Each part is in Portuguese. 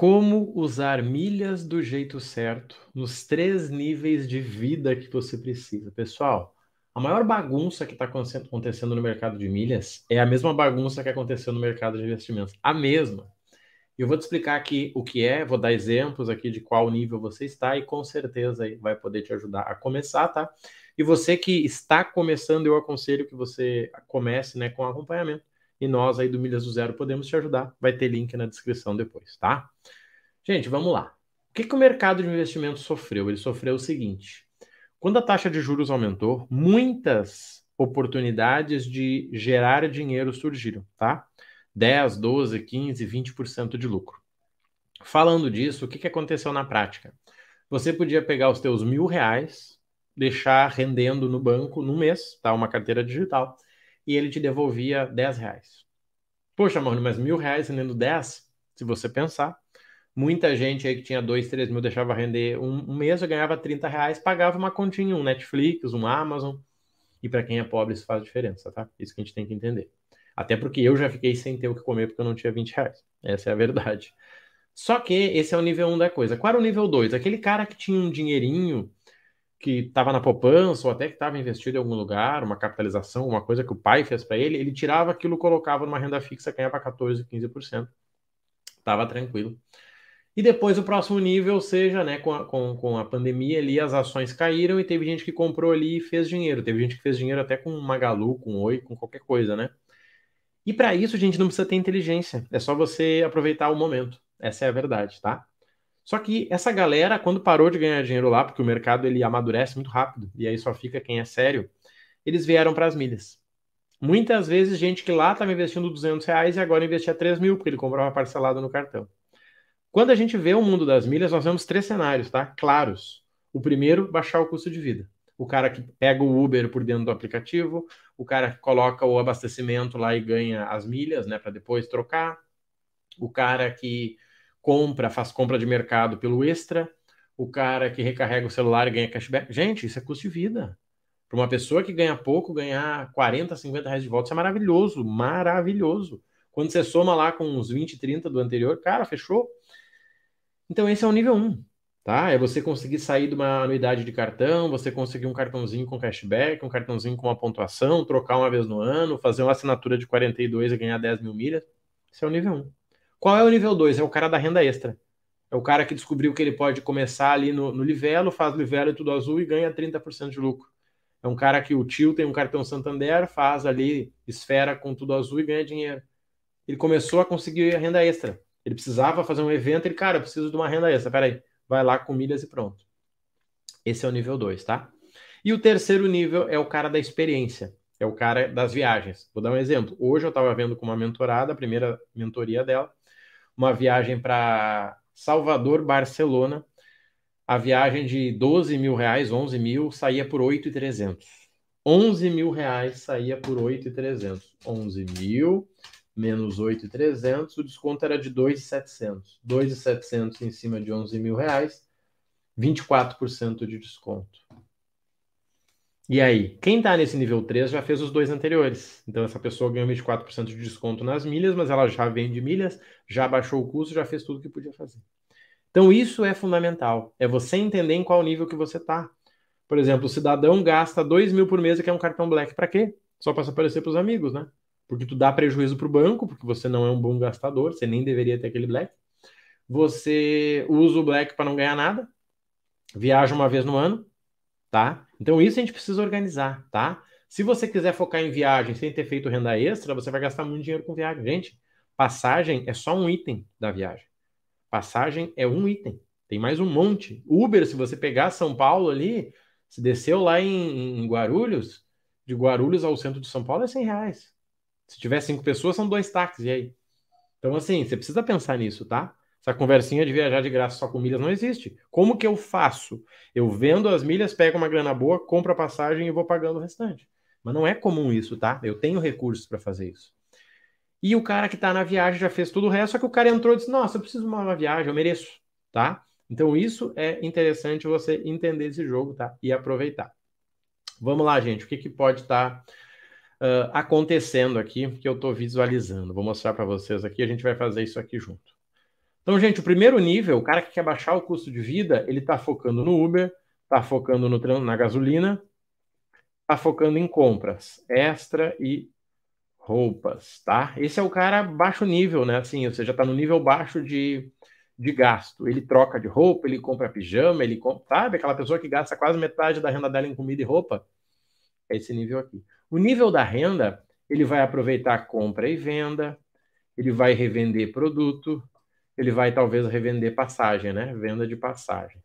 Como usar milhas do jeito certo nos três níveis de vida que você precisa. Pessoal, a maior bagunça que está acontecendo no mercado de milhas é a mesma bagunça que aconteceu no mercado de investimentos. A mesma. Eu vou te explicar aqui o que é, vou dar exemplos aqui de qual nível você está e com certeza vai poder te ajudar a começar, tá? E você que está começando, eu aconselho que você comece né, com acompanhamento e nós aí do Milhas do Zero podemos te ajudar. Vai ter link na descrição depois, tá? Gente, vamos lá. O que, que o mercado de investimento sofreu? Ele sofreu o seguinte: quando a taxa de juros aumentou, muitas oportunidades de gerar dinheiro surgiram, tá? 10, 12, 15, 20% de lucro. Falando disso, o que, que aconteceu na prática? Você podia pegar os teus mil reais, deixar rendendo no banco no mês, tá? Uma carteira digital e ele te devolvia 10 reais. Poxa, mano, mas mil reais rendendo 10? Se você pensar, muita gente aí que tinha 2, 3 mil deixava render um, um mês, eu ganhava 30 reais, pagava uma continha, um Netflix, um Amazon. E para quem é pobre isso faz diferença, tá? Isso que a gente tem que entender. Até porque eu já fiquei sem ter o que comer porque eu não tinha 20 reais. Essa é a verdade. Só que esse é o nível 1 da coisa. Qual era o nível 2? Aquele cara que tinha um dinheirinho que estava na poupança ou até que estava investido em algum lugar, uma capitalização, uma coisa que o pai fez para ele, ele tirava aquilo, colocava numa renda fixa, ganhava 14, 15%. Tava tranquilo. E depois o próximo nível, seja, né, com a, com, com a pandemia ali, as ações caíram e teve gente que comprou ali e fez dinheiro. Teve gente que fez dinheiro até com Magalu, com Oi, com qualquer coisa, né? E para isso, gente, não precisa ter inteligência. É só você aproveitar o momento. Essa é a verdade, tá? Só que essa galera, quando parou de ganhar dinheiro lá, porque o mercado ele amadurece muito rápido, e aí só fica quem é sério, eles vieram para as milhas. Muitas vezes, gente que lá estava investindo 200 reais e agora investia 3 mil, porque ele comprava parcelado no cartão. Quando a gente vê o mundo das milhas, nós vemos três cenários, tá? Claros. O primeiro, baixar o custo de vida. O cara que pega o Uber por dentro do aplicativo, o cara que coloca o abastecimento lá e ganha as milhas, né, para depois trocar. O cara que compra, faz compra de mercado pelo extra, o cara que recarrega o celular e ganha cashback. Gente, isso é custo de vida. Para uma pessoa que ganha pouco, ganhar 40, 50 reais de volta, isso é maravilhoso, maravilhoso. Quando você soma lá com uns 20, 30 do anterior, cara, fechou. Então esse é o nível 1, tá? É você conseguir sair de uma anuidade de cartão, você conseguir um cartãozinho com cashback, um cartãozinho com uma pontuação, trocar uma vez no ano, fazer uma assinatura de 42 e ganhar 10 mil milhas. Esse é o nível 1. Qual é o nível 2? É o cara da renda extra. É o cara que descobriu que ele pode começar ali no, no livelo, faz livelo e tudo azul e ganha 30% de lucro. É um cara que o tio tem um cartão Santander, faz ali esfera com tudo azul e ganha dinheiro. Ele começou a conseguir a renda extra. Ele precisava fazer um evento, ele, cara, eu preciso de uma renda extra. Peraí, vai lá com milhas e pronto. Esse é o nível 2, tá? E o terceiro nível é o cara da experiência, é o cara das viagens. Vou dar um exemplo. Hoje eu estava vendo com uma mentorada, a primeira mentoria dela, uma viagem para Salvador, Barcelona. A viagem de 12 mil reais, 11 mil, saía por 8,300. 11 mil reais saía por 8,300. 11 mil menos 8,300, o desconto era de 2,700. 2,700 em cima de 11 mil reais, 24% de desconto. E aí, quem está nesse nível 3 já fez os dois anteriores. Então, essa pessoa ganhou 24% de desconto nas milhas, mas ela já vende milhas, já baixou o custo, já fez tudo que podia fazer. Então, isso é fundamental. É você entender em qual nível que você está. Por exemplo, o cidadão gasta 2 mil por mês e quer um cartão black. Para quê? Só para se aparecer para os amigos, né? Porque tu dá prejuízo para o banco, porque você não é um bom gastador, você nem deveria ter aquele black. Você usa o black para não ganhar nada. Viaja uma vez no ano, tá? Então isso a gente precisa organizar, tá? Se você quiser focar em viagem sem ter feito renda extra, você vai gastar muito dinheiro com viagem. Gente, passagem é só um item da viagem. Passagem é um item. Tem mais um monte. Uber, se você pegar São Paulo ali, se desceu lá em, em Guarulhos, de Guarulhos ao centro de São Paulo é 100 reais. Se tiver cinco pessoas, são dois táxis, e aí? Então, assim, você precisa pensar nisso, tá? Essa conversinha de viajar de graça só com milhas não existe. Como que eu faço? Eu vendo as milhas, pego uma grana boa, compro a passagem e vou pagando o restante. Mas não é comum isso, tá? Eu tenho recursos para fazer isso. E o cara que está na viagem já fez tudo o resto, só que o cara entrou e disse: Nossa, eu preciso de uma viagem, eu mereço, tá? Então isso é interessante você entender esse jogo, tá? E aproveitar. Vamos lá, gente. O que, que pode estar tá, uh, acontecendo aqui que eu estou visualizando? Vou mostrar para vocês aqui. A gente vai fazer isso aqui junto. Então, gente, o primeiro nível, o cara que quer baixar o custo de vida, ele está focando no Uber, está focando no, na gasolina, está focando em compras extra e roupas, tá? Esse é o cara baixo nível, né? Assim, ou seja, está no nível baixo de, de gasto. Ele troca de roupa, ele compra pijama, ele compra, sabe? Aquela pessoa que gasta quase metade da renda dela em comida e roupa. É esse nível aqui. O nível da renda, ele vai aproveitar compra e venda, ele vai revender produto, ele vai talvez revender passagem, né? Venda de passagens.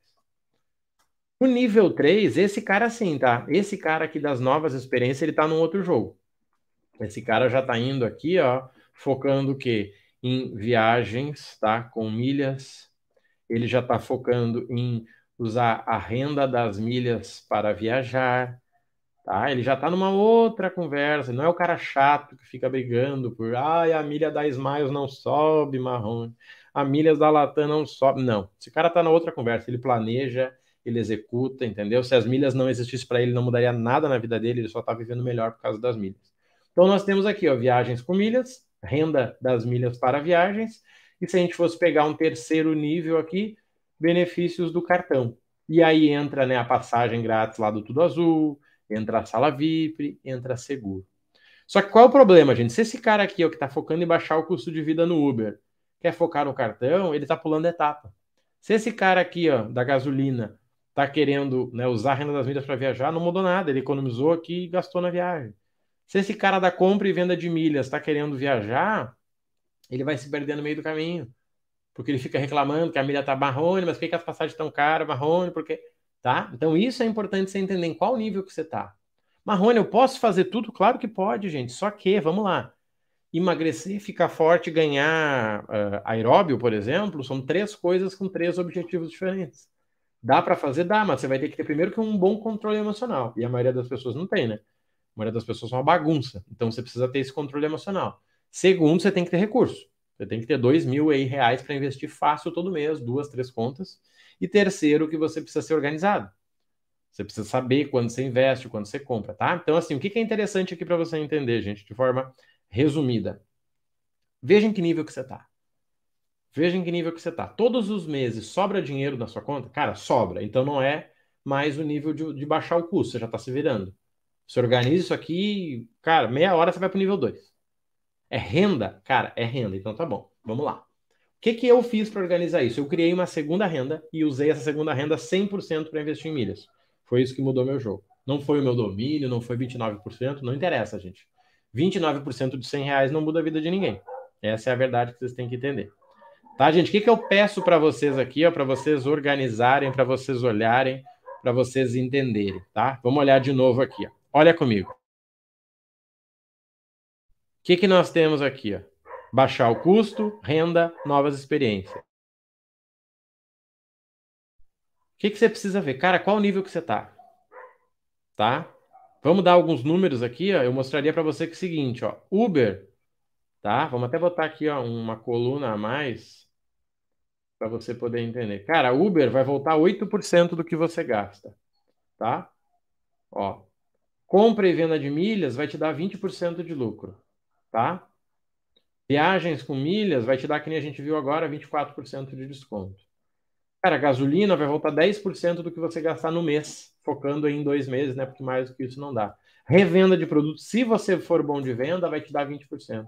O nível 3, esse cara sim, tá? Esse cara aqui das novas experiências, ele tá num outro jogo. Esse cara já tá indo aqui, ó, focando o quê? Em viagens, tá? Com milhas. Ele já tá focando em usar a renda das milhas para viajar. Tá? Ele já está numa outra conversa, não é o cara chato que fica brigando por ai, a milha da Smiles não sobe, marrom, a milha da Latam não sobe. Não, esse cara está na outra conversa, ele planeja, ele executa, entendeu? Se as milhas não existissem para ele, não mudaria nada na vida dele, ele só está vivendo melhor por causa das milhas. Então nós temos aqui, ó, viagens com milhas, renda das milhas para viagens, e se a gente fosse pegar um terceiro nível aqui, benefícios do cartão. E aí entra né, a passagem grátis lá do Tudo Azul, entra a sala VIP, entra seguro. Só que qual é o problema, gente? Se esse cara aqui, ó, que está focando em baixar o custo de vida no Uber, quer focar no cartão, ele está pulando etapa. Se esse cara aqui, ó, da gasolina, está querendo né, usar a renda das milhas para viajar, não mudou nada. Ele economizou aqui e gastou na viagem. Se esse cara da compra e venda de milhas está querendo viajar, ele vai se perder no meio do caminho. Porque ele fica reclamando que a milha está marrone, mas por que, que as passagens estão caras, marrone, porque tá? Então isso é importante você entender em qual nível que você está. Marrone, eu posso fazer tudo? Claro que pode, gente. Só que, vamos lá. Emagrecer, ficar forte, ganhar uh, aeróbio, por exemplo, são três coisas com três objetivos diferentes. Dá para fazer? Dá, mas você vai ter que ter primeiro que um bom controle emocional. E a maioria das pessoas não tem, né? A maioria das pessoas são uma bagunça. Então você precisa ter esse controle emocional. Segundo, você tem que ter recurso. Você tem que ter dois mil aí, reais para investir fácil todo mês, duas, três contas. E terceiro, que você precisa ser organizado. Você precisa saber quando você investe, quando você compra, tá? Então, assim, o que é interessante aqui para você entender, gente, de forma resumida. Veja em que nível que você está. Veja em que nível que você está. Todos os meses sobra dinheiro na sua conta? Cara, sobra. Então não é mais o nível de, de baixar o custo, você já está se virando. Você organiza isso aqui, cara, meia hora você vai para o nível 2. É renda? Cara, é renda. Então tá bom. Vamos lá que, que eu fiz para organizar isso? Eu criei uma segunda renda e usei essa segunda renda 100% para investir em milhas. Foi isso que mudou meu jogo. Não foi o meu domínio, não foi 29%, não interessa, gente. 29% de 100 reais não muda a vida de ninguém. Essa é a verdade que vocês têm que entender. Tá, gente? O que, que eu peço para vocês aqui, para vocês organizarem, para vocês olharem, para vocês entenderem, tá? Vamos olhar de novo aqui. Ó. Olha comigo. O que, que nós temos aqui? Ó? Baixar o custo, renda, novas experiências. O que, que você precisa ver? Cara, qual o nível que você está? Tá? Vamos dar alguns números aqui, ó. Eu mostraria para você que é o seguinte, ó. Uber, tá? Vamos até botar aqui, ó, uma coluna a mais para você poder entender. Cara, Uber vai voltar 8% do que você gasta, tá? Ó. Compra e venda de milhas vai te dar 20% de lucro, tá? Viagens com milhas vai te dar, que nem a gente viu agora, 24% de desconto. Cara, gasolina vai voltar 10% do que você gastar no mês, focando em dois meses, né? Porque mais do que isso não dá. Revenda de produtos, se você for bom de venda, vai te dar 20%.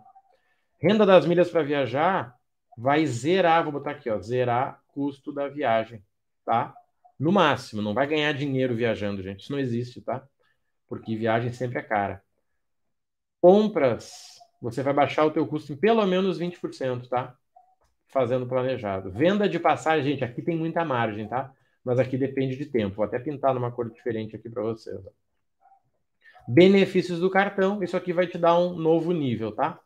Renda das milhas para viajar vai zerar, vou botar aqui, ó, zerar custo da viagem, tá? No máximo, não vai ganhar dinheiro viajando, gente. Isso não existe, tá? Porque viagem sempre é cara. Compras você vai baixar o teu custo em pelo menos 20%, tá? Fazendo planejado. Venda de passagem, gente, aqui tem muita margem, tá? Mas aqui depende de tempo. Vou até pintar numa cor diferente aqui para vocês. Ó. Benefícios do cartão, isso aqui vai te dar um novo nível, tá?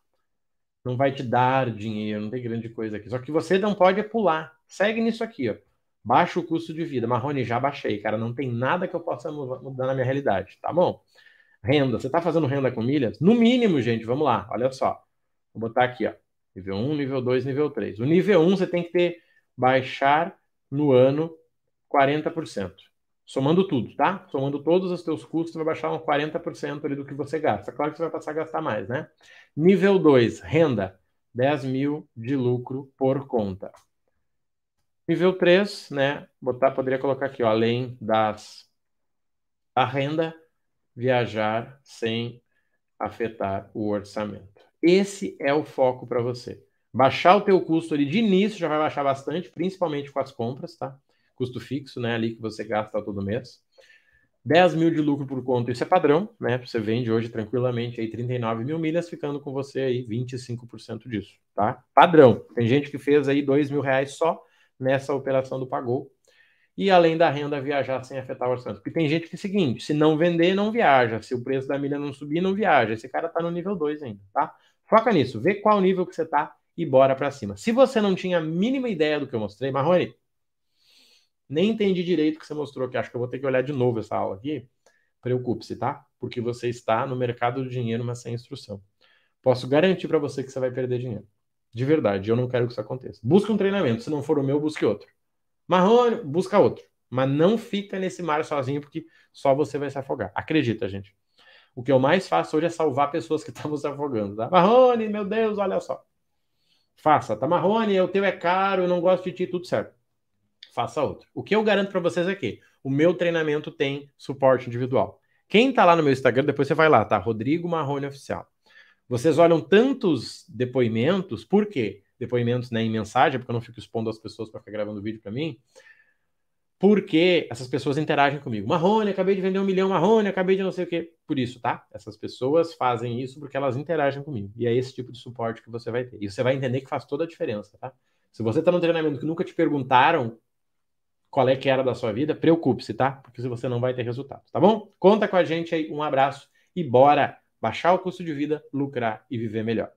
Não vai te dar dinheiro, não tem grande coisa aqui. Só que você não pode pular. Segue nisso aqui, ó. Baixa o custo de vida. Marrone, já baixei, cara. Não tem nada que eu possa mudar na minha realidade, tá bom? Renda. Você está fazendo renda com milhas? No mínimo, gente, vamos lá, olha só. Vou botar aqui, ó. Nível 1, nível 2, nível 3. O nível 1 você tem que ter baixar no ano 40%. Somando tudo, tá? Somando todos os teus custos, vai baixar uns 40% ali do que você gasta. Claro que você vai passar a gastar mais, né? Nível 2, renda. 10 mil de lucro por conta. Nível 3, né? Botar, poderia colocar aqui, ó, além das a renda, viajar sem afetar o orçamento. Esse é o foco para você. Baixar o teu custo ali de início já vai baixar bastante, principalmente com as compras, tá? Custo fixo, né? Ali que você gasta todo mês. 10 mil de lucro por conta, isso é padrão, né? Você vende hoje tranquilamente aí 39 mil milhas, ficando com você aí 25% disso, tá? Padrão. Tem gente que fez aí 2 mil reais só nessa operação do Pagou. E além da renda, viajar sem afetar o orçamento. Porque tem gente que é o seguinte: se não vender, não viaja. Se o preço da milha não subir, não viaja. Esse cara tá no nível 2 ainda, tá? Foca nisso, vê qual nível que você tá e bora para cima. Se você não tinha a mínima ideia do que eu mostrei, Marrone, nem entendi direito o que você mostrou aqui. Acho que eu vou ter que olhar de novo essa aula aqui. Preocupe-se, tá? Porque você está no mercado do dinheiro, mas sem instrução. Posso garantir para você que você vai perder dinheiro. De verdade, eu não quero que isso aconteça. Busque um treinamento. Se não for o meu, busque outro. Marrone, busca outro. Mas não fica nesse mar sozinho, porque só você vai se afogar. Acredita, gente. O que eu mais faço hoje é salvar pessoas que estão se afogando, tá? Marrone, meu Deus, olha só. Faça, tá? Marrone, o teu é caro, eu não gosto de ti, tudo certo faça outro. O que eu garanto para vocês é que o meu treinamento tem suporte individual. Quem tá lá no meu Instagram, depois você vai lá, tá? Rodrigo Marrone Oficial. Vocês olham tantos depoimentos, por quê? Depoimentos né, em mensagem, porque eu não fico expondo as pessoas para ficar gravando vídeo para mim. Porque essas pessoas interagem comigo. Marrone, acabei de vender um milhão, Marrone, acabei de não sei o quê. Por isso, tá? Essas pessoas fazem isso porque elas interagem comigo. E é esse tipo de suporte que você vai ter. E você vai entender que faz toda a diferença, tá? Se você está num treinamento que nunca te perguntaram qual é que era da sua vida, preocupe-se, tá? Porque você não vai ter resultado, tá bom? Conta com a gente aí, um abraço e bora baixar o custo de vida, lucrar e viver melhor.